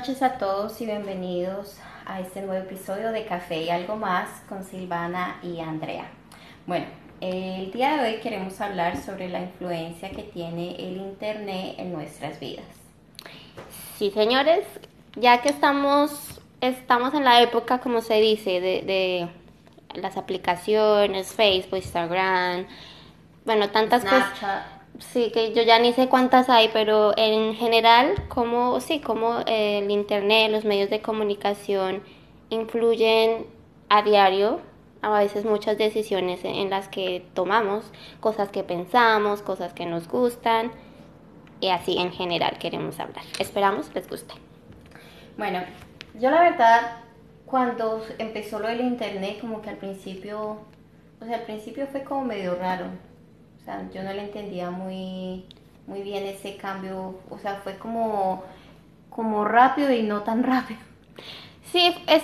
noches a todos y bienvenidos a este nuevo episodio de Café y algo más con Silvana y Andrea. Bueno, el día de hoy queremos hablar sobre la influencia que tiene el Internet en nuestras vidas. Sí, señores, ya que estamos, estamos en la época, como se dice, de, de las aplicaciones, Facebook, Instagram, bueno, tantas cosas. Sí, que yo ya ni sé cuántas hay, pero en general, como, sí, como el Internet, los medios de comunicación influyen a diario, a veces muchas decisiones en las que tomamos, cosas que pensamos, cosas que nos gustan, y así en general queremos hablar. Esperamos les guste. Bueno, yo la verdad, cuando empezó lo del Internet, como que al principio, o sea, al principio fue como medio raro o sea, yo no le entendía muy, muy bien ese cambio. O sea, fue como, como rápido y no tan rápido. Sí, es...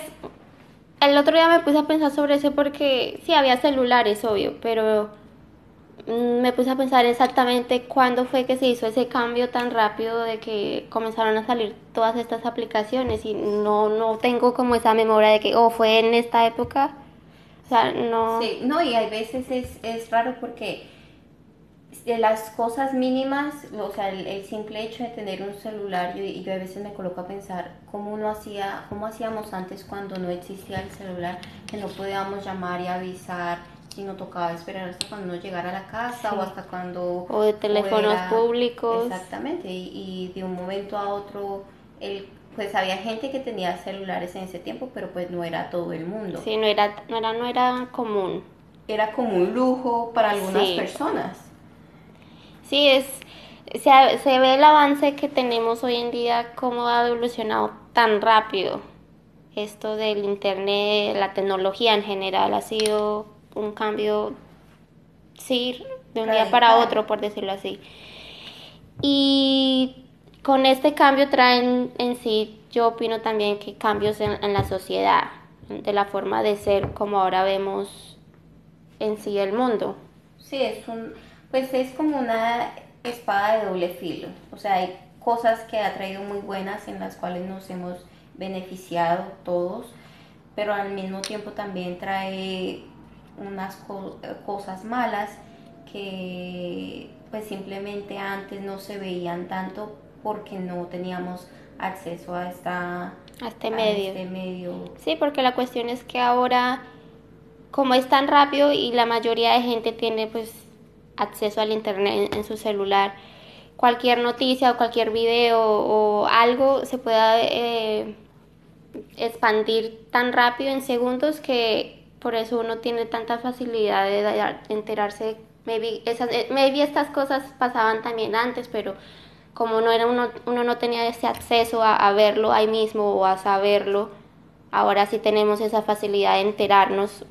El otro día me puse a pensar sobre eso porque sí, había celulares, obvio, pero mm, me puse a pensar exactamente cuándo fue que se hizo ese cambio tan rápido de que comenzaron a salir todas estas aplicaciones y no, no tengo como esa memoria de que, oh, fue en esta época. O sea, no... Sí, no, y hay veces es, es raro porque de las cosas mínimas, o sea, el, simple hecho de tener un celular, yo, yo a veces me coloco a pensar cómo uno hacía, cómo hacíamos antes cuando no existía el celular, que no podíamos llamar y avisar, sino tocaba esperar hasta cuando uno llegara a la casa o hasta cuando... O de teléfonos públicos. Exactamente, y, de un momento a otro, el, pues había gente que tenía celulares en ese tiempo, pero pues no era todo el mundo. Sí, no era, no era, no era común. Era como un lujo para algunas personas. Sí, es, se, se ve el avance que tenemos hoy en día, cómo ha evolucionado tan rápido. Esto del Internet, la tecnología en general, ha sido un cambio, sí, de un día para otro, por decirlo así. Y con este cambio traen en sí, yo opino también que cambios en, en la sociedad, de la forma de ser como ahora vemos en sí el mundo. Sí, es un pues es como una espada de doble filo. O sea, hay cosas que ha traído muy buenas en las cuales nos hemos beneficiado todos, pero al mismo tiempo también trae unas cosas malas que pues simplemente antes no se veían tanto porque no teníamos acceso a esta a este medio. Este medio. Sí, porque la cuestión es que ahora como es tan rápido y la mayoría de gente tiene pues acceso al internet en, su celular, cualquier noticia o cualquier video o algo se pueda eh, expandir tan rápido en segundos que por eso uno tiene tanta facilidad de, enterarse. Maybe, esas, eh, estas cosas pasaban también antes, pero como no era uno, uno no tenía ese acceso a, a verlo ahí mismo o a saberlo, ahora sí tenemos esa facilidad de enterarnos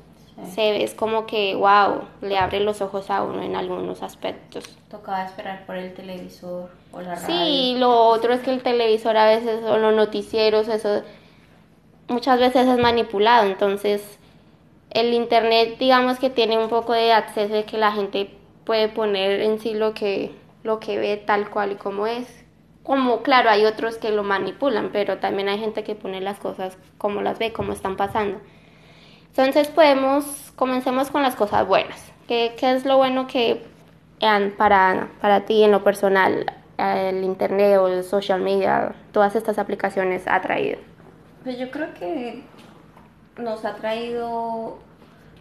se ve, es como que, wow, le abre los ojos a uno en algunos aspectos. Tocaba esperar por el televisor o la radio. Sí, lo otro es que el televisor a veces, o los noticieros, eso muchas veces es manipulado, entonces el internet digamos que tiene un poco de acceso de que la gente puede poner en sí lo que, lo que ve tal cual y como es. Como, claro, hay otros que lo manipulan, pero también hay gente que pone las cosas como las ve, como están pasando. Entonces podemos, comencemos con las cosas buenas. ¿Qué, qué es lo bueno que para, para ti en lo personal el internet o el social media, todas estas aplicaciones ha traído? Pues yo creo que nos ha traído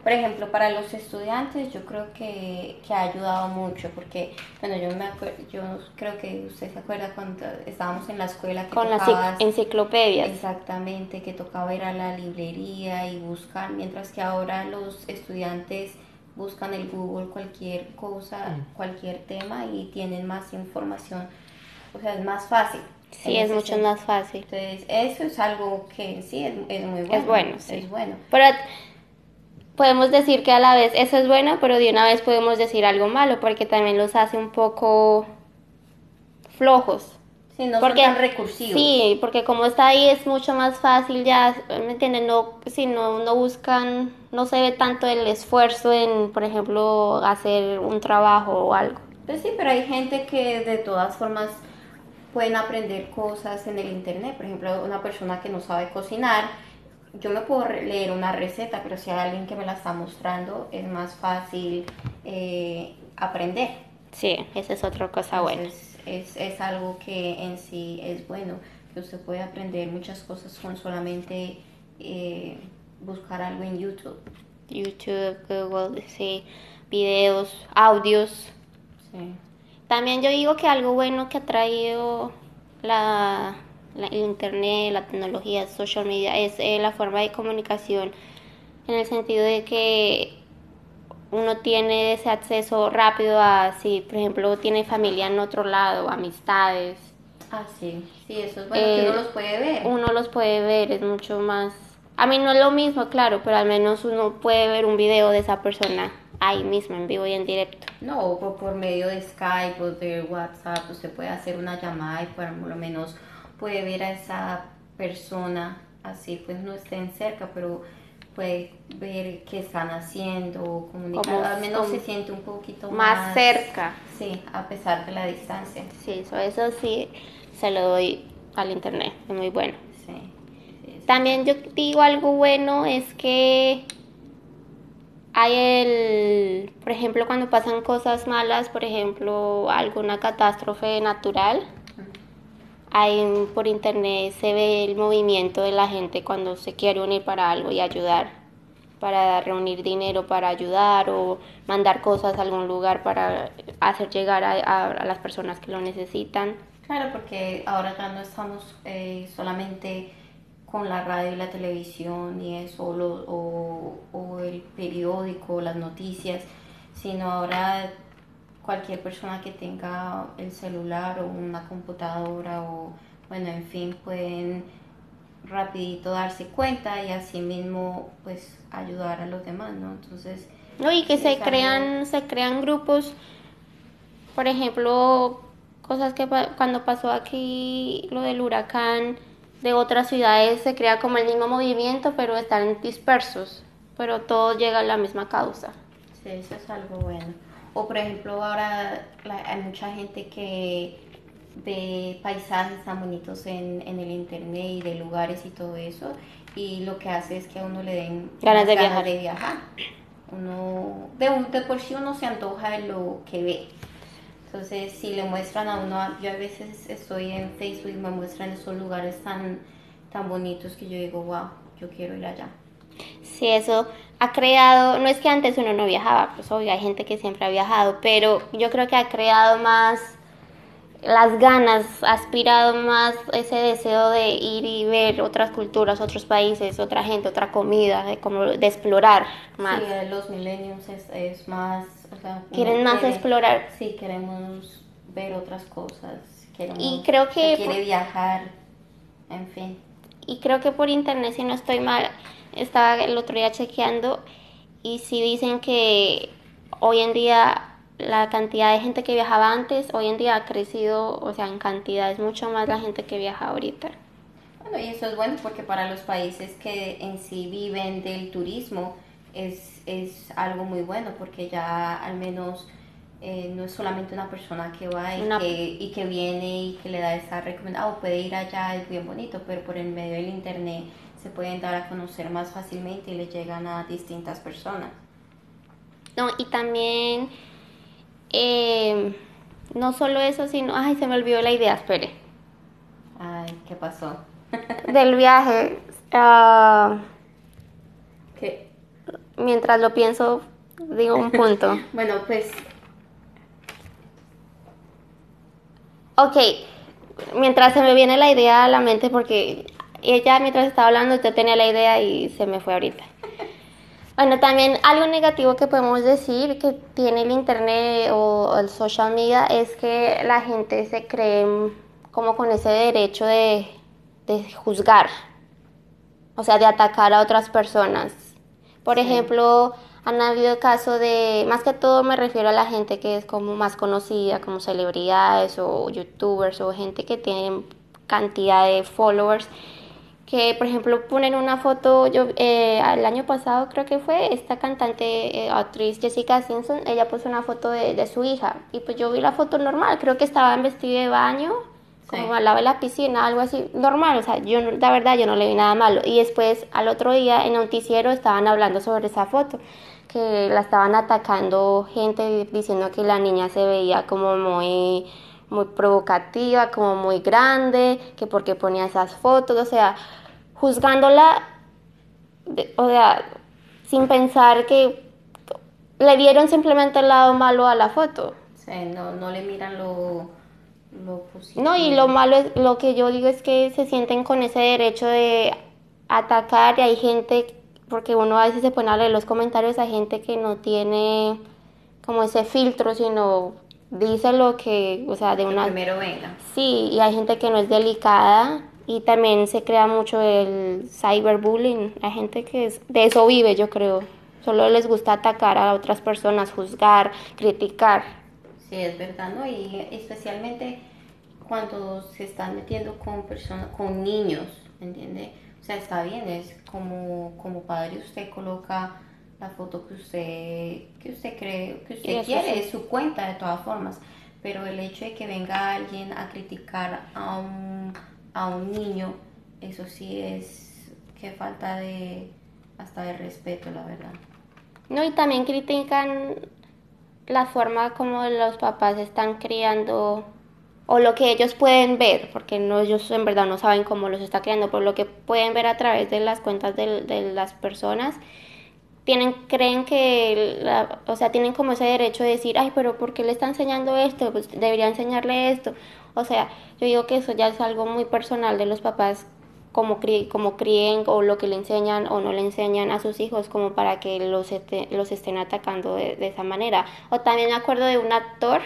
por ejemplo, para los estudiantes yo creo que, que ha ayudado mucho porque, bueno, yo, me yo creo que usted se acuerda cuando estábamos en la escuela que Con las enciclopedias. Exactamente, que tocaba ir a la librería y buscar, mientras que ahora los estudiantes buscan en Google cualquier cosa, mm. cualquier tema y tienen más información, o sea, es más fácil. Sí, es mucho más fácil. Entonces, eso es algo que sí es, es muy bueno. Es bueno, sí. Es bueno. Pero podemos decir que a la vez eso es bueno, pero de una vez podemos decir algo malo, porque también los hace un poco flojos. Sí, no porque, son tan recursivos. Sí, porque como está ahí es mucho más fácil ya, ¿me entienden? No, si no, no buscan, no se ve tanto el esfuerzo en, por ejemplo, hacer un trabajo o algo. Pues sí, pero hay gente que de todas formas pueden aprender cosas en el internet. Por ejemplo, una persona que no sabe cocinar, yo me puedo leer una receta, pero si hay alguien que me la está mostrando, es más fácil eh, aprender. Sí, esa es otra cosa buena. Es, es algo que en sí es bueno, que usted puede aprender muchas cosas con solamente eh, buscar algo en YouTube. YouTube, Google, sí, videos, audios. Sí. También yo digo que algo bueno que ha traído la, la internet, la tecnología, social media, es eh, la forma de comunicación en el sentido de que uno tiene ese acceso rápido a si, por ejemplo, tiene familia en otro lado, amistades. Ah, sí, sí, eso es bueno, que uno eh, los puede ver. Uno los puede ver, es mucho más... A mí no es lo mismo, claro, pero al menos uno puede ver un video de esa persona ahí mismo, en vivo y en directo. No, por, por medio de Skype o de WhatsApp, usted puede hacer una llamada y por lo menos puede ver a esa persona, así pues no estén cerca, pero puede ver qué están haciendo, comunicar, al menos se siente un poquito más, más, cerca. Sí, a pesar de la distancia. Sí, eso, eso sí se lo doy al internet, es muy bueno. Sí, También yo digo algo bueno es que hay el, por ejemplo, cuando pasan cosas malas, por ejemplo, alguna catástrofe natural, hay por internet se ve el movimiento de la gente cuando se quiere unir para algo y ayudar, para reunir dinero para ayudar o mandar cosas a algún lugar para hacer llegar a, las personas que lo necesitan. Claro, porque ahora ya no estamos eh, solamente con la radio y la televisión y eso, o, o el periódico, las noticias, sino ahora cualquier persona que tenga el celular o una computadora o bueno, en fin, pueden rapidito darse cuenta y así mismo pues ayudar a los demás, ¿no? Entonces, no, y que se crean se crean grupos por ejemplo, cosas que cuando pasó aquí lo del huracán de otras ciudades se crea como el mismo movimiento, pero están dispersos, pero todo llega a la misma causa. Sí, eso es algo bueno. O por ejemplo, ahora hay mucha gente que ve paisajes tan bonitos en, en, el internet y de lugares y todo eso, y lo que hace es que a uno le den ganas, de, viajar. de viajar. Uno, de, de por sí uno se antoja de lo que ve. Entonces, si le muestran a uno, yo a veces estoy en Facebook y me muestran esos lugares tan, tan bonitos que yo digo, wow, yo quiero ir allá. Sí, eso ha creado, no es que antes uno no viajaba, pues obvio, hay gente que siempre ha viajado, pero yo creo que ha creado más las ganas, ha aspirado más ese deseo de ir y ver otras culturas, otros países, otra gente, otra comida, de, como de explorar más. Sí, los millennials es, es más quieren más explorar. Sí, queremos ver otras cosas. y creo que... quiere viajar, en fin. Y creo que por internet, si no estoy mal, estaba el otro día chequeando y si dicen que hoy en día la cantidad de gente que viajaba antes, hoy en día ha crecido, o sea, en cantidad es mucho más la gente que viaja ahorita. Bueno, y eso es bueno porque para los países que en sí viven del turismo, es, es algo muy bueno porque ya al menos eh, no es solamente una persona que va y, que, y que viene y que le da esa recomendación, oh, puede ir allá, es bien bonito, pero por el medio del internet se pueden dar a conocer más fácilmente y le llegan a distintas personas. No, y también, eh, no solo eso, sino, ay, se me olvidó la idea, espere. Ay, ¿qué pasó? Del viaje. Uh, ¿Qué? mientras lo pienso, digo un punto. bueno, pues... Ok, mientras se me viene la idea a la mente, porque ella mientras estaba hablando, yo tenía la idea y se me fue ahorita. Bueno, también algo negativo que podemos decir que tiene el internet o el social media es que la gente se cree como con ese derecho de, de juzgar, o sea, de atacar a otras personas por ejemplo, han habido casos de, más que todo me refiero a la gente que es como más conocida, como celebridades o youtubers o gente que tiene cantidad de followers, que por ejemplo ponen una foto, yo eh, el año pasado creo que fue, esta cantante, eh, actriz Jessica Simpson, ella puso una foto de, de, su hija y pues yo vi la foto normal, creo que estaba en vestido de baño como al lado de la piscina, algo así, normal, o sea, yo la verdad yo no le vi nada malo. Y después al otro día en el noticiero estaban hablando sobre esa foto, que la estaban atacando gente diciendo que la niña se veía como muy muy provocativa, como muy grande, que porque ponía esas fotos, o sea, juzgándola, o sea, sin pensar que le dieron simplemente el lado malo a la foto. Sí, no, no le miran lo, lo positivo. No, y lo malo es, lo que yo digo es que se sienten con ese derecho de atacar y hay gente, porque uno a veces se pone a leer los comentarios, hay gente que no tiene como ese filtro, sino dice lo que, o sea, de una... Primero venga. Sí, y hay gente que no es delicada y también se crea mucho el cyberbullying. Hay gente que es, de eso vive, yo creo. Solo les gusta atacar a otras personas, juzgar, criticar. Sí, es verdad, ¿no? Y especialmente cuando se están metiendo con personas, con niños, ¿entiende? O sea, está bien, es como, como padre usted coloca la foto que usted, que usted cree, que usted quiere, es su cuenta de todas formas. Pero el hecho de que venga alguien a criticar a un, a un niño, eso sí es que falta de hasta de respeto, la verdad. No, y también critican la forma como los papás están criando o lo que ellos pueden ver, porque no, ellos en verdad no saben cómo los está criando, pero lo que pueden ver a través de las cuentas de, de las personas tienen, creen que, o sea, tienen como ese derecho de decir, ay, pero ¿por qué le está enseñando esto? Pues debería enseñarle esto. O sea, yo digo que eso ya es algo muy personal de los papás, como, como críen o lo que le enseñan o no le enseñan a sus hijos, como para que los, los estén atacando de, esa manera. O también me acuerdo de un actor,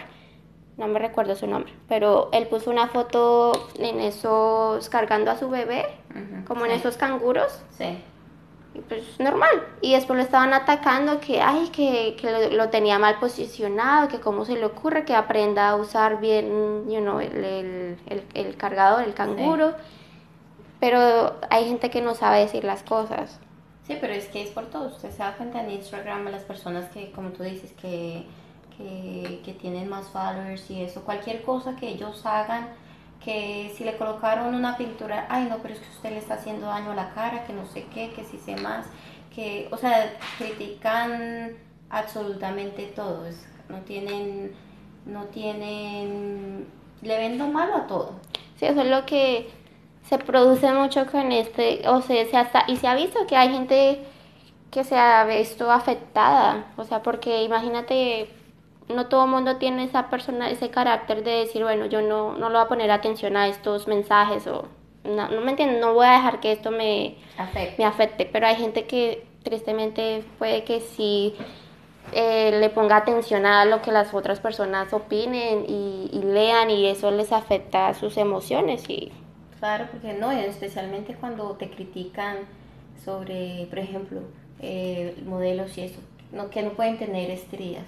no me recuerdo su nombre, pero él puso una foto en esos, cargando a su bebé, como en esos canguros. Sí pues normal. Y después lo estaban atacando que, ay, que, que lo, tenía mal posicionado, que cómo se le ocurre que aprenda a usar bien, you know, el, el, el, cargador, el canguro. Pero hay gente que no sabe decir las cosas. Sí, pero es que es por todo. Usted se da cuenta en Instagram las personas que, como tú dices, que, que, que tienen más followers y eso, cualquier cosa que ellos hagan que si le colocaron una pintura, ay no, pero es que usted le está haciendo daño a la cara, que no sé qué, que si sé más, que, o sea, critican absolutamente todo, no tienen, no tienen, le ven lo malo a todo. Sí, eso es lo que se produce mucho con este, o sea, se hasta, y se ha visto que hay gente que se ha visto afectada, o sea, porque imagínate no todo el mundo tiene esa persona, ese carácter de decir, bueno, yo no, no le voy a poner atención a estos mensajes o no, no me entiendo, no voy a dejar que esto me afecte, me afecte. pero hay gente que tristemente puede que sí eh, le ponga atención a lo que las otras personas opinen y, lean y eso les afecta a sus emociones y claro porque no especialmente cuando te critican sobre por ejemplo eh, modelos y eso no que no pueden tener estrías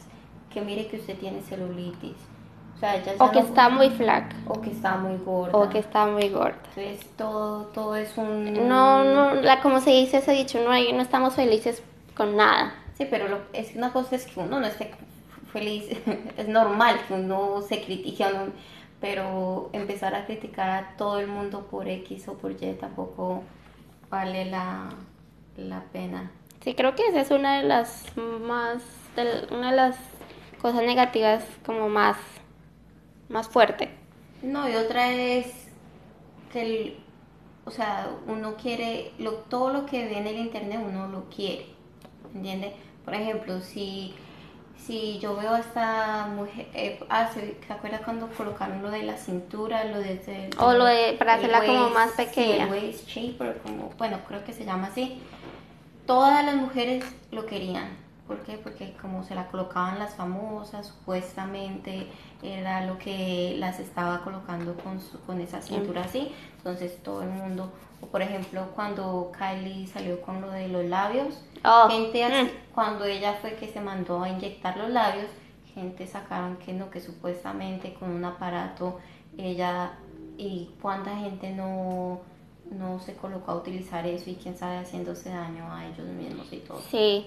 que mire que usted tiene celulitis. O, sea, o que está muy flaca. O que está muy gorda. O que está muy gorda. Entonces todo, todo es un... No, no, la, como se dice ese dicho, no, hay, no estamos felices con nada. Sí, pero lo, es una cosa es que uno no esté feliz, es normal que uno se critique, uno, pero empezar a criticar a todo el mundo por X o por Y tampoco vale la, la pena. Sí, creo que esa es una de las más, una de las cosas negativas como más, más fuerte. No, y otra es que, el, o sea, uno quiere, lo, todo lo que ve en el internet uno lo quiere, ¿entiendes? Por ejemplo, si, si yo veo a esta mujer, eh, ah, ¿se, acuerda cuando colocaron lo de la cintura, lo de... o lo de, para hacerla como más pequeña. el waist shaper, como, bueno, creo que se llama así. Todas las mujeres lo querían ¿Por qué? Porque como se la colocaban las famosas, supuestamente era lo que las estaba colocando con, con esa cintura así. Entonces todo el mundo, o por ejemplo cuando Kylie salió con lo de los labios, oh, gente así, mm. cuando ella fue que se mandó a inyectar los labios, gente sacaron que no, que supuestamente con un aparato ella y cuánta gente no no se colocó a utilizar eso y quién sabe haciéndose daño a ellos mismos y todo. Sí,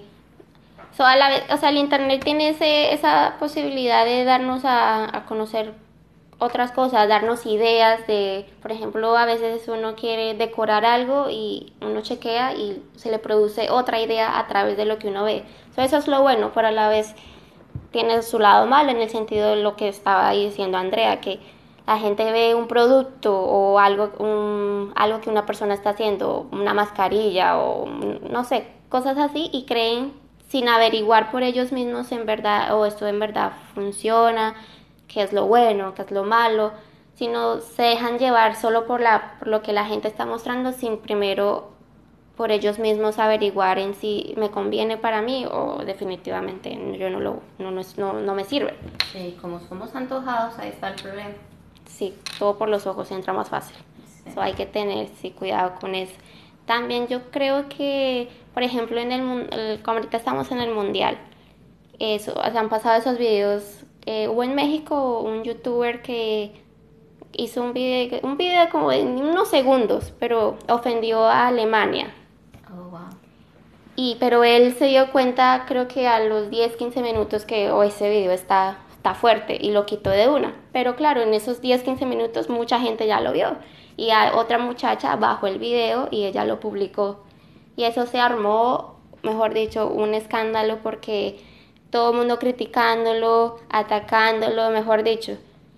la vez, o sea, el Internet tiene ese, esa posibilidad de darnos a, a conocer otras cosas, darnos ideas de, por ejemplo, a veces uno quiere decorar algo y uno chequea y se le produce otra idea a través de lo que uno ve. eso es lo bueno, pero a la vez tiene su lado malo en el sentido de lo que estaba diciendo Andrea, que la gente ve un producto o algo, un, algo que una persona está haciendo, una mascarilla o no sé, cosas así y creen sin averiguar por ellos mismos en verdad o esto en verdad funciona, qué es lo bueno, qué es lo malo, sino se dejan llevar solo por, la, por lo que la gente está mostrando sin primero por ellos mismos averiguar en si me conviene para mí o definitivamente yo no lo no, no, no me sirve. Sí, como somos antojados, ahí está el problema. Sí, todo por los ojos entra más fácil. Eso hay que tener sí, cuidado con eso. También yo creo que, por ejemplo, en el, como ahorita estamos en el mundial, eso, se han pasado esos videos eh, hubo en México un youtuber que hizo un video, un video como en unos segundos, pero ofendió a Alemania. Oh, wow. Y, pero él se dio cuenta, creo que a los 10, 15 minutos que oh, ese video está, está fuerte y lo quitó de una. Pero claro, en esos 10, 15 minutos mucha gente ya lo vio. Y otra muchacha bajó el video y ella lo publicó. Y eso se armó, mejor dicho, un escándalo porque todo el mundo criticándolo, atacándolo, mejor dicho.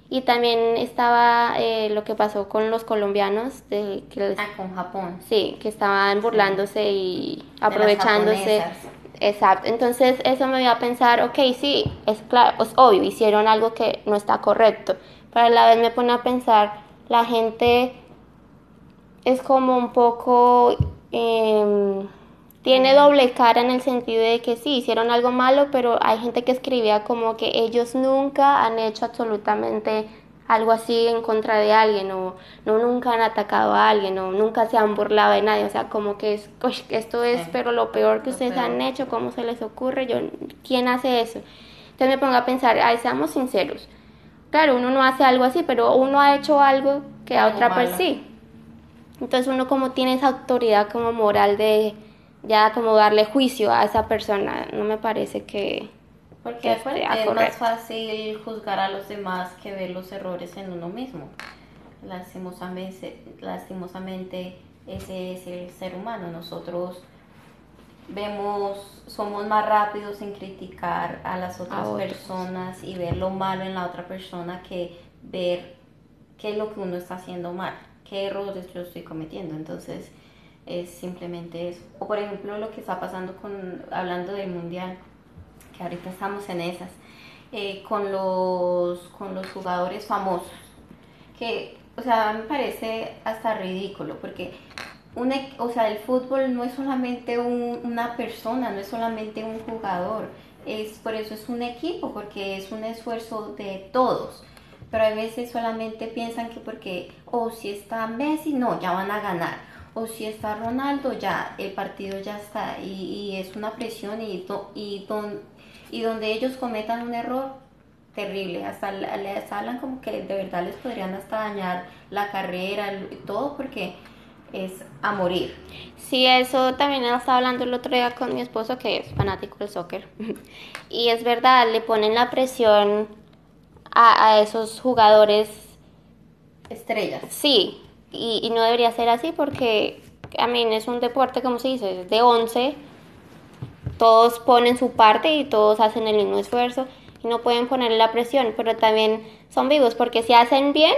Y también estaba eh, lo que pasó con los colombianos. De, que ah, con Japón. Sí, que estaban burlándose y aprovechándose. Exacto. Entonces eso me dio a pensar, ok, sí, es claro, es obvio, hicieron algo que no está correcto. Pero a la vez me pone a pensar, la gente es como un poco... Eh, tiene doble cara en el sentido de que sí, hicieron algo malo, pero hay gente que escribía como que ellos nunca han hecho absolutamente algo así en contra de alguien o no nunca han atacado a alguien o nunca se han burlado de nadie, o sea, como que es, esto es pero lo peor que ustedes han hecho, ¿cómo se les ocurre? Yo, ¿quién hace eso? Entonces me pongo a pensar, ay, seamos sinceros. Claro, uno no hace algo así, pero uno ha hecho algo que a otra persona sí. Entonces uno como tiene esa autoridad como moral de ya como darle juicio a esa persona, no me parece que... Porque es más fácil juzgar a los demás que ver los errores en uno mismo. Lastimosamente, lastimosamente ese es el ser humano. Nosotros vemos, somos más rápidos en criticar a las otras personas y ver lo malo en la otra persona que ver qué es lo que uno está haciendo mal, qué errores yo estoy cometiendo. Entonces, es simplemente eso. O por ejemplo lo que está pasando con, hablando del mundial, que ahorita estamos en esas, eh, con, los, con los jugadores famosos, que, o sea, me parece hasta ridículo, porque un, o sea, el fútbol no es solamente una persona, no es solamente un jugador, es, por eso es un equipo, porque es un esfuerzo de todos. Pero a veces solamente piensan que porque, o oh, si está Messi, no, ya van a ganar o si está Ronaldo, ya el partido ya está y, es una presión y, y, don, y donde ellos cometan un error terrible, hasta les hablan como que de verdad les podrían hasta dañar la carrera, todo porque es a morir. Sí, eso también estaba hablando el otro día con mi esposo que es fanático del soccer. y es verdad, le ponen la presión a, a esos jugadores. Estrellas. Sí, y, no debería ser así porque a mí es un deporte, como se dice, de 11, todos ponen su parte y todos hacen el mismo esfuerzo y no pueden ponerle la presión, pero también son vivos porque si hacen bien,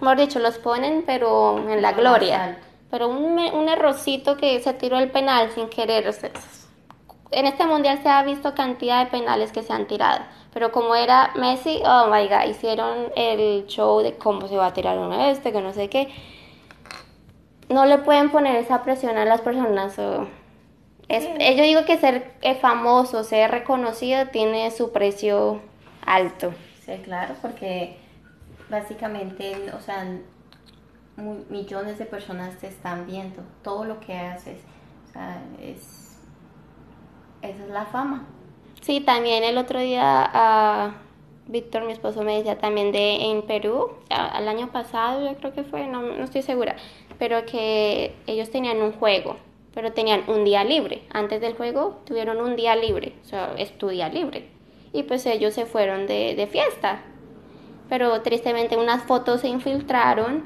mejor dicho, los ponen pero en la gloria. Pero un, un errorcito que se tiró el penal sin querer, en este mundial se ha visto cantidad de penales que se han tirado, pero como era Messi, oh my god, hicieron el show de cómo se va a tirar uno este, que no sé qué no le pueden poner esa presión a las personas. es, Yo digo que ser eh, famoso, ser reconocido, tiene su precio alto. Sí, claro, porque básicamente, o sea, millones de personas te están viendo, todo lo que haces, o sea, es, esa es la fama. Sí, también el otro día a Víctor, mi esposo, me decía también de en Perú, al año pasado yo creo que fue, no, no estoy segura, pero que ellos tenían un juego, pero tenían un día libre. Antes del juego tuvieron un día libre, o sea, es tu día libre. Y pues ellos se fueron de, de fiesta. pero tristemente unas fotos se infiltraron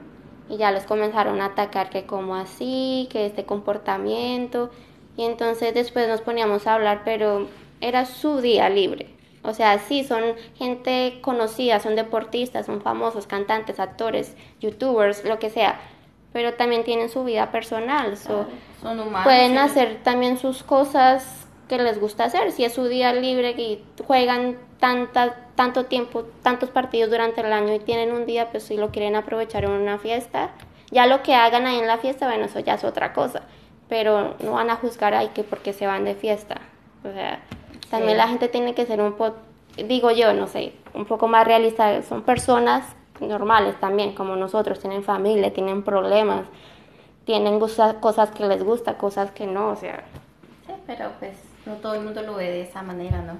y ya los comenzaron a atacar que como así, que este comportamiento y entonces después nos poníamos a hablar, pero era su día libre. O sea, sí, son gente conocida, son deportistas, son famosos, cantantes, actores, youtubers, lo que sea, pero también tienen su vida personal. son humanos. Pueden hacer también sus cosas que les gusta hacer. Si es su día libre y juegan tanta, tanto tiempo, tantos partidos durante el año y tienen un día, pues si lo quieren aprovechar en una fiesta, ya lo que hagan ahí en la fiesta, bueno, eso ya es otra cosa. Pero no van a juzgar ahí que porque se van de fiesta. O sea, también la gente tiene que ser un poco, digo yo, no sé, un poco más realista. Son personas normales también, como nosotros, tienen familia, tienen problemas, tienen cosas que les gusta, cosas que no, o sea. Sí, pero pues no todo el mundo lo ve de esa manera, ¿no?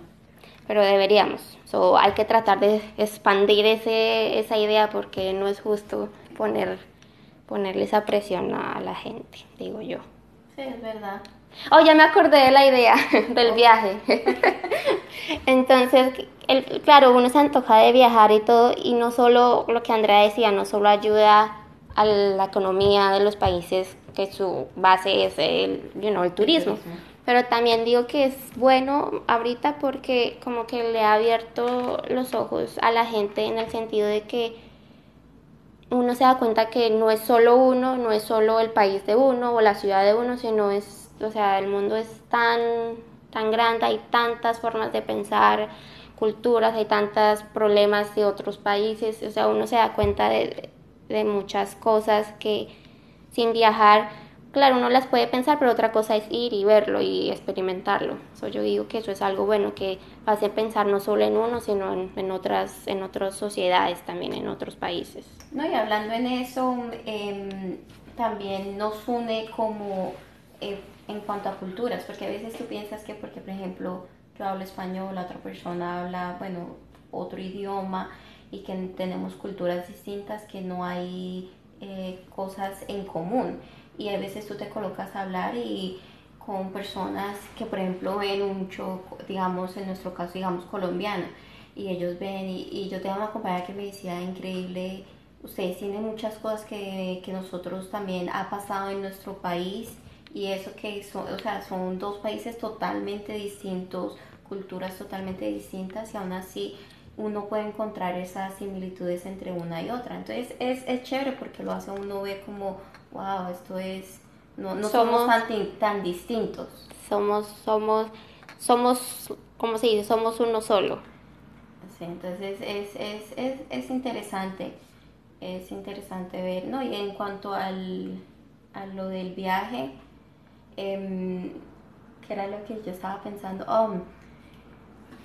Pero deberíamos. So, hay que tratar de expandir ese, esa idea porque no es justo poner, ponerle esa presión a la gente, digo yo. Sí, es verdad. Oh, ya me acordé de la idea del viaje. Entonces, el, claro, uno se antoja de viajar y todo, y no solo lo que Andrea decía, no solo ayuda a la economía de los países que su base es el, you know, el turismo. Pero también digo que es bueno ahorita porque como que le ha abierto los ojos a la gente en el sentido de que uno se da cuenta que no es solo uno, no es solo el país de uno o la ciudad de uno, sino es, o sea, el mundo es tan, tan grande, hay tantas formas de pensar, culturas, hay tantos problemas de otros países, o sea, uno se da cuenta de, de muchas cosas que sin viajar claro, uno las puede pensar, pero otra cosa es ir y verlo y experimentarlo. So, yo digo que eso es algo bueno que hace pensar no solo en uno, sino en, otras, en otras sociedades también, en otros países. No, y hablando en eso, em, también nos une como eh, en cuanto a culturas, porque a veces tú piensas que porque, por ejemplo, yo hablo español, la otra persona habla, bueno, otro idioma y que tenemos culturas distintas, que no hay eh, cosas en común. Y a veces tú te colocas a hablar y con personas que por ejemplo ven mucho, digamos en nuestro caso digamos colombiana y ellos ven y, yo tengo una compañera que me decía increíble, ustedes tienen muchas cosas que, que nosotros también ha pasado en nuestro país y eso que son, o sea, son dos países totalmente distintos, culturas totalmente distintas y aún así uno puede encontrar esas similitudes entre una y otra. Entonces es, es chévere porque lo hace uno ve como wow, esto es, no, no somos, tan, distintos. Somos, somos, somos, ¿cómo se dice? Somos uno solo. Sí, entonces es, es, es, es interesante, es interesante ver, ¿no? Y en cuanto al, a lo del viaje, eh, que era lo que yo estaba pensando, oh,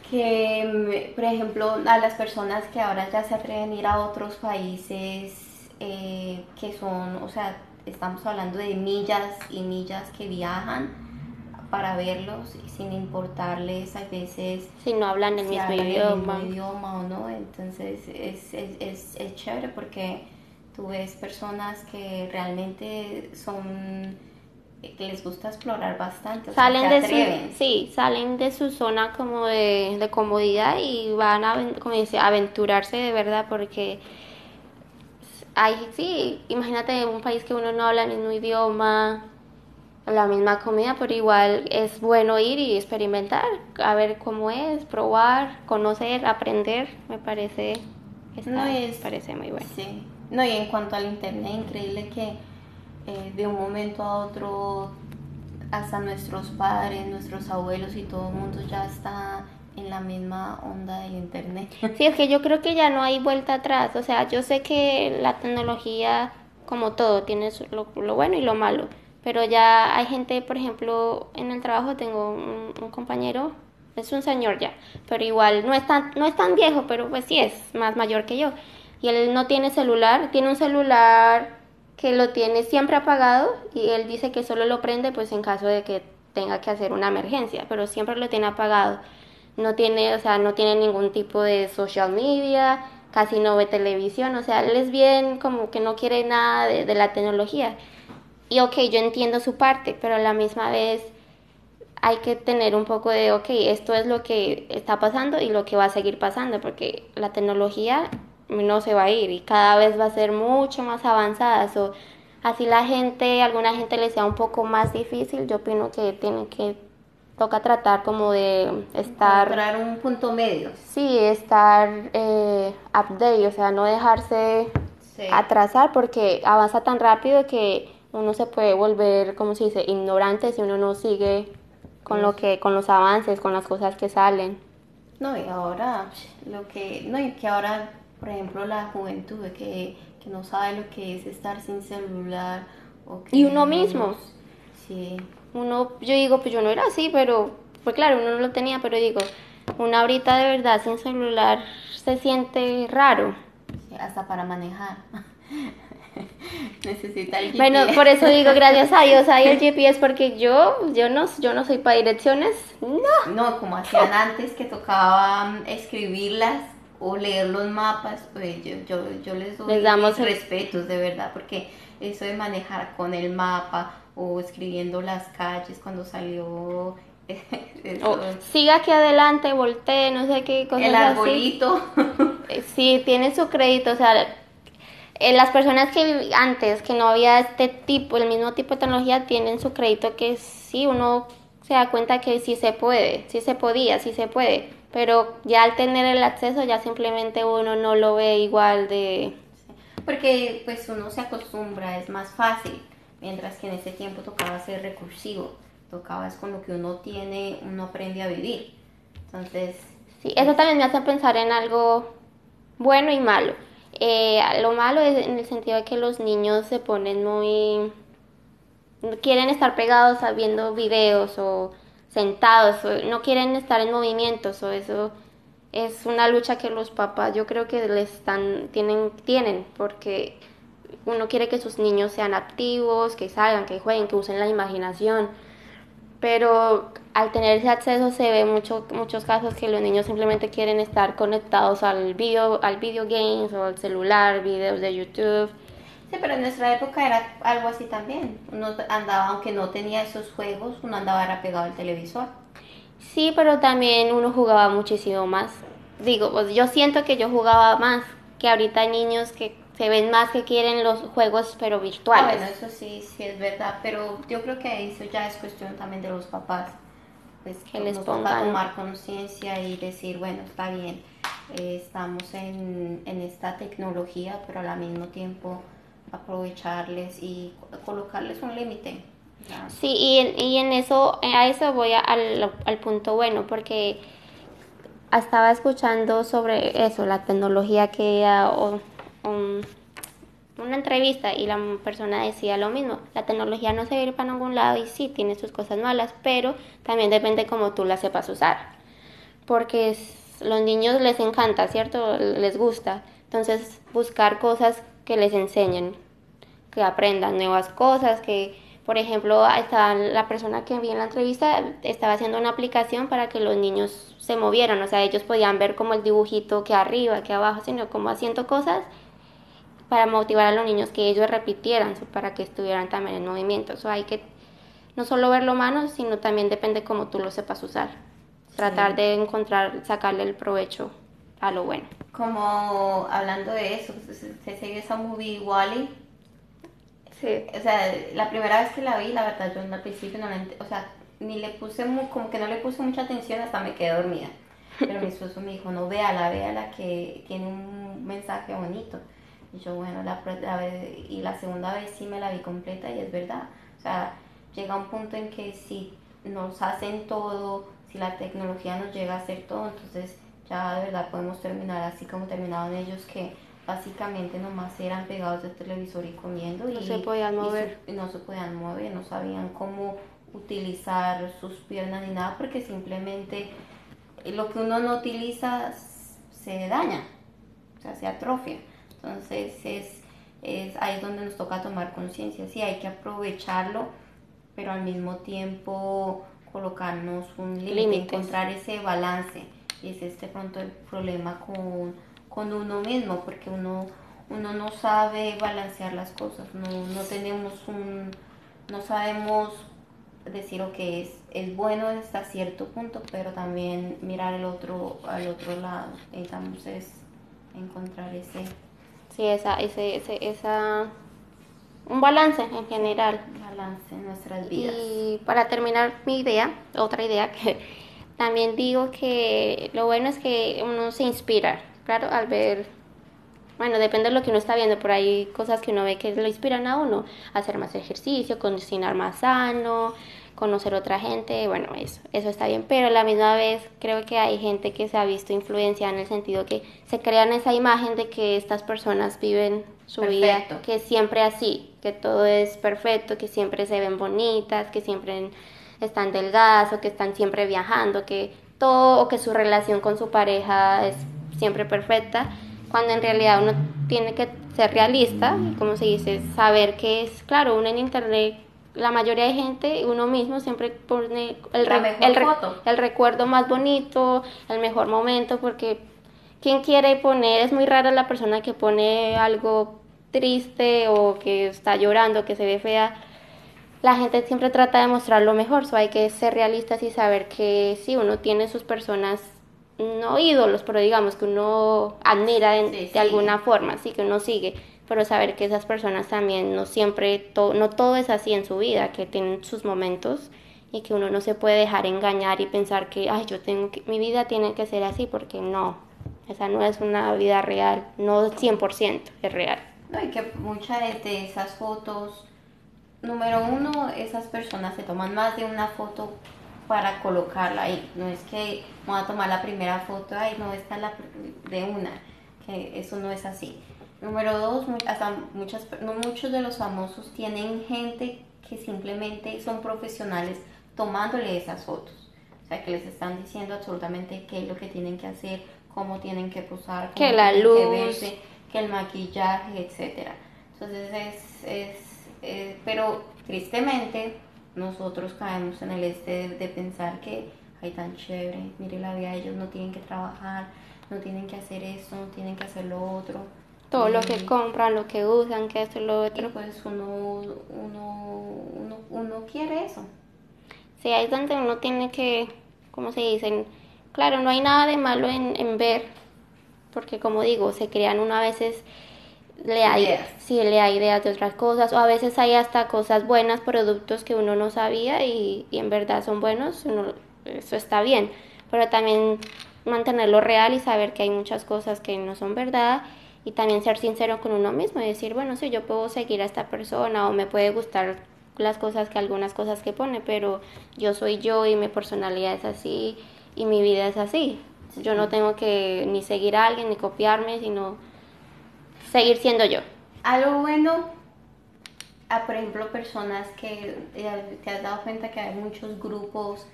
que, em, por ejemplo, a las personas que ahora ya se atreven a ir a otros países eh, que son, o sea, estamos hablando de millas y millas que viajan para verlos sin importarles a veces si no hablan el, mismo, idioma. idioma o no entonces es, es, es, chévere porque tú ves personas que realmente son que les gusta explorar bastante salen de su sí salen de su zona como de, de comodidad y van a como dice aventurarse de verdad porque Ay, sí, imagínate un país que uno no habla el mismo idioma, la misma comida, pero igual es bueno ir y experimentar, a ver cómo es, probar, conocer, aprender, me parece, no es, parece muy bueno. Sí, no, y en cuanto al internet, increíble que eh, de un momento a otro hasta nuestros padres, nuestros abuelos y todo el mundo ya está en la misma onda del internet. Sí, es que yo creo que ya no hay vuelta atrás. O sea, yo sé que la tecnología, como todo, tiene lo, bueno y lo malo. Pero ya hay gente, por ejemplo, en el trabajo tengo un, compañero, es un señor ya, pero igual no es, tan, no es tan viejo, pero pues sí es más mayor que yo. Y él no tiene celular, tiene un celular que lo tiene siempre apagado y él dice que solo lo prende pues en caso de que tenga que hacer una emergencia, pero siempre lo tiene apagado no tiene, o sea, no tiene ningún tipo de social media, casi no ve televisión, o sea, él es bien como que no quiere nada de, la tecnología. Y ok, yo entiendo su parte, pero a la misma vez hay que tener un poco de, ok, esto es lo que está pasando y lo que va a seguir pasando, porque la tecnología no se va a ir y cada vez va a ser mucho más avanzada. So, así la gente, alguna gente le sea un poco más difícil, yo opino que tiene que, toca tratar como de estar... Encontrar un punto medio. Sí, estar eh, update, o sea, no dejarse Sí. atrasar porque avanza tan rápido que uno se puede volver, como se dice, ignorante si uno no sigue con lo que, con los avances, con las cosas que salen. No, y ahora, lo que, no, y que ahora, por ejemplo, la juventud que, que no sabe lo que es estar sin celular. O que Y uno mismo. Sí, Uno, yo digo, pues yo no era así, pero, pues claro, uno no lo tenía, pero digo, una ahorita de verdad sin celular se siente raro. sí, hasta para manejar. Necesita el Bueno, GPS. por eso digo, gracias a Dios hay el GPS, porque yo, yo no, yo no soy para direcciones, no. No, como hacían antes que tocaba mm, escribirlas o leer los mapas, pues yo, yo, yo les doy Les damos el- respetos, de verdad, porque eso de manejar con el mapa o escribiendo las calles cuando salió eso, O, siga aquí adelante, voltee, no sé qué cosas el arbolito. Eh, Sí, tiene su crédito, o sea, eh, las personas que antes, que no había este tipo, el mismo tipo de tecnología, tienen su crédito que sí, uno se da cuenta que sí se puede, sí se podía, sí se puede, pero ya al tener el acceso ya simplemente uno no lo ve igual de... Porque pues uno se acostumbra, es más fácil, mientras que en ese tiempo tocaba ser recursivo, tocaba es con lo que uno tiene, uno aprende a vivir. Entonces, Sí, eso también me hace pensar en algo bueno y malo. Eh, lo malo es en el sentido de que los niños se ponen muy... quieren estar pegados a viendo videos o sentados, no quieren estar en movimientos o eso es una lucha que los papás yo creo que les están tienen tienen porque uno quiere que sus niños sean activos, que salgan, que jueguen, que usen la imaginación pero al tener ese acceso se ve mucho, muchos casos que los niños simplemente quieren estar conectados al video, al video games o al celular, videos de YouTube. Sí, pero en nuestra época era algo así también. Uno andaba, aunque no tenía esos juegos, uno andaba era pegado al televisor. Sí, pero también uno jugaba muchísimo más. Digo, pues yo siento que yo jugaba más, que ahorita hay niños que se ven más que quieren los juegos pero Ah, virtuales. bueno, eso sí, sí es verdad, pero yo creo que eso ya es cuestión también de los papás. Pues Que les pongan- tomar conciencia y decir, bueno, está bien, eh, estamos en, en esta tecnología, pero al mismo tiempo aprovecharles y co- colocarles un límite. Sí, y en, y en eso, a eso voy al, al punto bueno, porque estaba escuchando sobre eso, la tecnología que o- un- una entrevista y la persona decía lo mismo, la tecnología no se va para ningún lado y sí, tiene sus cosas malas, pero también depende cómo tú la sepas usar, porque los niños les encanta, ¿cierto? Les gusta, entonces buscar cosas que les enseñen, que aprendan nuevas cosas, que por ejemplo estaba la persona que vi en la entrevista estaba haciendo una aplicación para que los niños se movieran, o sea, ellos podían ver como el dibujito que arriba, que abajo, sino como haciendo cosas para motivar a los niños que ellos repitieran, para que estuvieran también en movimiento. So, hay que no solo ver lo malo, sino también depende cómo tú lo sepas usar. Tratar de encontrar, sacarle el provecho a lo bueno. Como hablando de eso, se, se sigue esa movie Wally. Sí. O sea, la primera vez que la vi, la verdad, yo al principio no o sea, ni le puse, como que no le puse mucha atención, hasta me quedé dormida. Pero mi esposo me dijo, no, véala, véala, que tiene un mensaje bonito. Y yo, bueno, la, la y la segunda vez sí me la vi completa y es verdad. O sea, llega un punto en que si nos hacen todo, si la tecnología nos llega a hacer todo, entonces ya de verdad podemos terminar así como terminaban ellos que básicamente nomás eran pegados del televisor y comiendo No y se podían y su- mover. y no se podían mover, no sabían cómo utilizar sus piernas ni nada porque simplemente lo que uno no utiliza se daña, o sea, se atrofia. Entonces es, es ahí es donde nos toca tomar conciencia, sí, hay que aprovecharlo, pero al mismo tiempo colocarnos un límite, encontrar ese balance. Y ese es de pronto el problema con, con uno mismo, porque uno, uno no sabe balancear las cosas, no, no tenemos un, no sabemos decir lo que es, es bueno hasta cierto punto, pero también mirar el otro, al otro lado. Entonces, encontrar ese... Sí, esa, ese, ese, esa... Un balance en general. Balance en nuestras vidas. Y para terminar mi idea, otra idea que también digo que lo bueno es que uno se inspira, claro, al ver bueno, depende de lo que uno está viendo, por ahí cosas que uno ve que lo inspiran a uno, hacer más ejercicio, cocinar más sano, conocer otra gente, bueno, eso, eso está bien, pero a la misma vez creo que hay gente que se ha visto influenciada en el sentido que se crean esa imagen de que estas personas viven su vida, que siempre así, que todo es perfecto, que siempre se ven bonitas, que siempre están delgadas o que están siempre viajando, que todo o que su relación con su pareja es siempre perfecta cuando en realidad uno tiene que ser realista, como se dice, saber que es, claro, uno en internet, la mayoría de gente, uno mismo siempre pone el, el, recuerdo más bonito, el mejor momento, porque quien quiere poner, es muy rara la persona que pone algo triste o que está llorando, que se ve fea. La gente siempre trata de mostrar lo mejor, so hay que ser realistas y saber que si uno tiene sus personas no ídolos, pero digamos que uno admira de, alguna forma, sí que uno sigue, pero saber que esas personas también no siempre, no todo es así en su vida, que tienen sus momentos y que uno no se puede dejar engañar y pensar que, ay, yo tengo que, mi vida tiene que ser así, porque no, esa no es una vida real, no 100% es real. No, y que muchas de esas fotos, número uno, esas personas se toman más de una foto para colocarla ahí. No es que voy a tomar la primera foto, ahí no está la de una, que eso no es así. Número dos, hasta muchas, no muchos de los famosos tienen gente que simplemente son profesionales tomándole esas fotos. O sea, que les están diciendo absolutamente qué es lo que tienen que hacer, cómo tienen que posar, cómo que la luz, que verse, que el maquillaje, etcétera. Entonces es, es eh, pero tristemente nosotros caemos en el este de, pensar que hay tan chévere, mire la vida, ellos no tienen que trabajar, no tienen que hacer esto, no tienen que hacer lo otro. Todo lo que compran, lo que usan, que esto y lo otro. Y pues uno, uno, uno, quiere eso. Sí, ahí es donde uno tiene que, ¿cómo se dicen? Claro, no hay nada de malo en, en ver, porque como digo, se crean una veces le hay, sí, le hay ideas de otras cosas, o a veces hay hasta cosas buenas, productos que uno no sabía y, en verdad son buenos, eso está bien, pero también mantenerlo real y saber que hay muchas cosas que no son verdad y también ser sincero con uno mismo y decir, bueno, sí, yo puedo seguir a esta persona o me puede gustar las cosas que algunas cosas que pone, pero yo soy yo y mi personalidad es así y mi vida es así. Yo no tengo que ni seguir a alguien ni copiarme, sino seguir siendo yo. Algo bueno, a, por ejemplo, personas que eh, te has dado cuenta que hay muchos grupos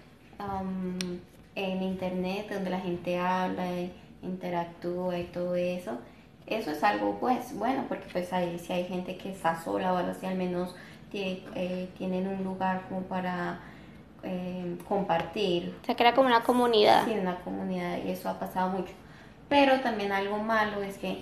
en internet donde la gente habla, interactúa y todo eso. Eso es algo pues bueno porque pues hay, si hay gente que está sola o algo así, al menos eh, tienen un lugar como para eh, compartir. Se crea como una comunidad. Sí, una comunidad y eso ha pasado mucho. Pero también algo malo es que,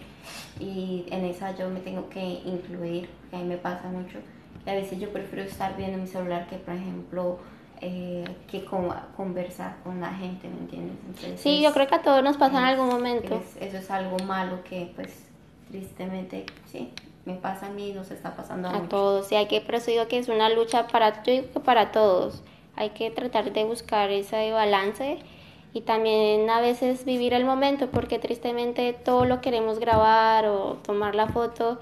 y en esa yo me tengo que incluir, que a mí me pasa mucho, que a veces yo prefiero estar viendo mi celular que, por ejemplo, eh, que conversar con la gente, ¿me entiendes? sí, yo creo que a todos nos pasa en algún momento. eso es algo malo que, pues, tristemente, sí, me pasa a mí y nos está pasando a, a todos. Sí, hay que, pero digo que es una lucha para, yo digo que para todos. Hay que tratar de buscar ese balance y también a veces vivir el momento porque tristemente todo lo queremos grabar o tomar la foto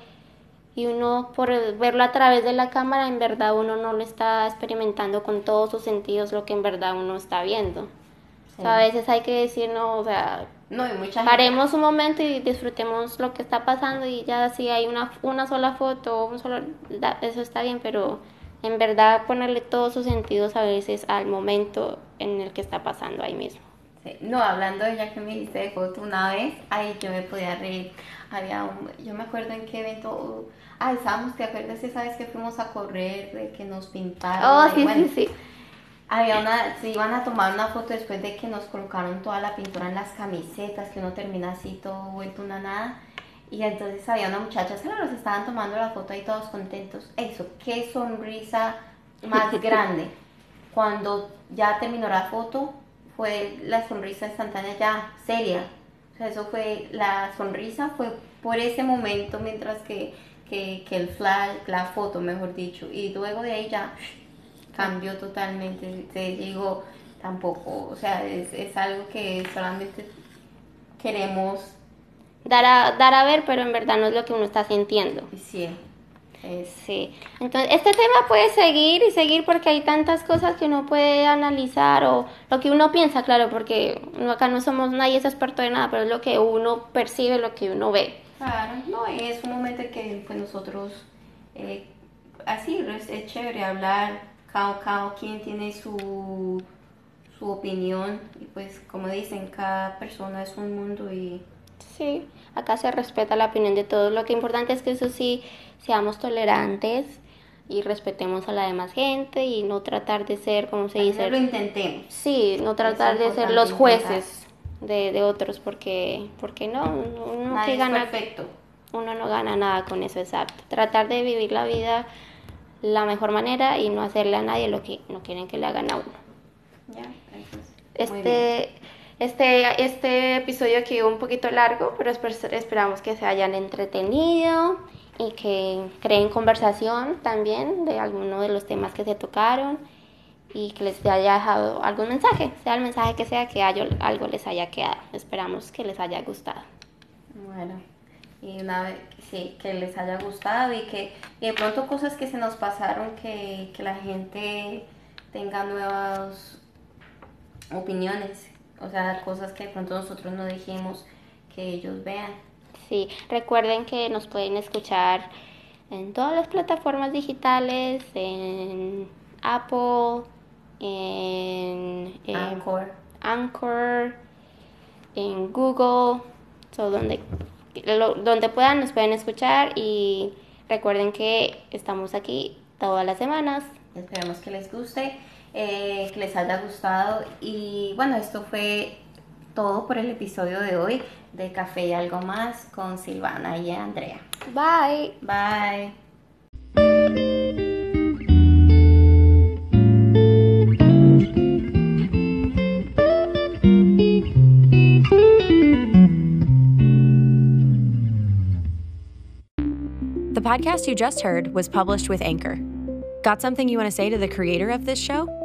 y uno por verlo a través de la cámara en verdad uno no lo está experimentando con todos sus sentidos lo que en verdad uno está viendo. a veces hay que decir no, o sea, no, hay mucha paremos un momento y disfrutemos lo que está pasando y ya si hay una, una sola foto, un solo, eso está bien, pero en verdad ponerle todos sus sentidos a veces al momento en el que está pasando ahí mismo. No, hablando de ya que me dijiste de foto una vez, ay, yo me podía reír. Había un, yo me acuerdo en qué evento, ah, estábamos, ¿te acuerdas esa vez que fuimos a correr, de que nos pintaron? Oh, sí, sí, sí. Había una, se iban a tomar una foto después de que nos colocaron toda la pintura en las camisetas, que uno termina así todo vuelto una nada. Y entonces había una muchacha, se nos estaban tomando la foto ahí todos contentos. Eso, qué sonrisa más grande. Cuando ya terminó la foto, fue la sonrisa instantánea ya seria. O sea, eso fue, la sonrisa fue por ese momento mientras que, que, que el flash, la foto, mejor dicho, y luego de ahí ya cambió totalmente, se llegó tampoco, o sea, es, es algo que solamente queremos dar a, dar a ver, pero en verdad no es lo que uno está sintiendo. Sí. Sí. Entonces, este tema puede seguir y seguir porque hay tantas cosas que uno puede analizar o lo que uno piensa, claro, porque acá no somos nadie es experto de nada, pero es lo que uno percibe, lo que uno ve. Claro, no, es un momento que pues nosotros, eh, así, es, chévere hablar, cada, cada quien tiene su, su opinión y pues como dicen, cada persona es un mundo y... Sí, acá se respeta la opinión de todos, lo que importante es que eso sí seamos tolerantes y respetemos a la demás gente y no tratar de ser, como se dice, lo intentemos. Sí, no tratar de ser los jueces de, de, otros porque, porque no, uno que gana, perfecto. uno no gana nada con eso, exacto. Tratar de vivir la vida la mejor manera y no hacerle a nadie lo que no quieren que le hagan a uno. Ya, este, este, este episodio quedó un poquito largo, pero esperamos que se hayan entretenido y que creen conversación también de alguno de los temas que se tocaron y que les haya dejado algún mensaje, sea el mensaje que sea, que algo les haya quedado. Esperamos que les haya gustado. Bueno, y una vez, sí, que les haya gustado y que de pronto cosas que se nos pasaron, que, que la gente tenga nuevas opiniones, o sea, cosas que de pronto nosotros no dijimos, que ellos vean. Sí, recuerden que nos pueden escuchar en todas las plataformas digitales, en Apple, en, Anchor. Anchor, en Google, donde, donde puedan nos pueden escuchar y recuerden que estamos aquí todas las semanas. Esperamos que les guste, eh, que les haya gustado y bueno, esto fue todo por el episodio de hoy de Café y algo más con Silvana y Andrea. Bye. Bye. The podcast you just heard was published with Anchor. Got something you want to say to the creator of this show?